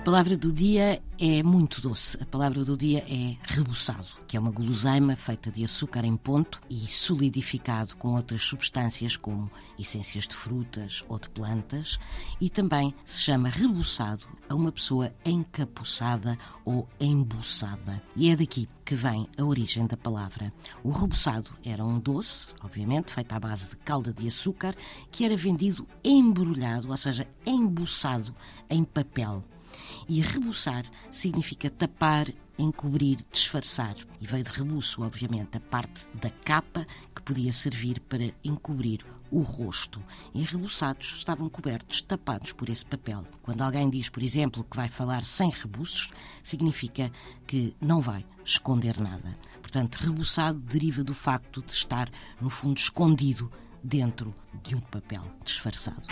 palavra do dia é muito doce. A palavra do dia é rebuçado, que é uma guloseima feita de açúcar em ponto e solidificado com outras substâncias como essências de frutas ou de plantas. E também se chama rebuçado a uma pessoa encapuçada ou embuçada. E é daqui que vem a origem da palavra. O rebuçado era um doce, obviamente, feito à base de calda de açúcar, que era vendido embrulhado, ou seja, embuçado em papel. E rebuçar significa tapar, encobrir, disfarçar. E veio de rebuço, obviamente, a parte da capa que podia servir para encobrir o rosto. E rebuçados estavam cobertos, tapados por esse papel. Quando alguém diz, por exemplo, que vai falar sem rebuços, significa que não vai esconder nada. Portanto, rebuçado deriva do facto de estar, no fundo, escondido dentro de um papel disfarçado.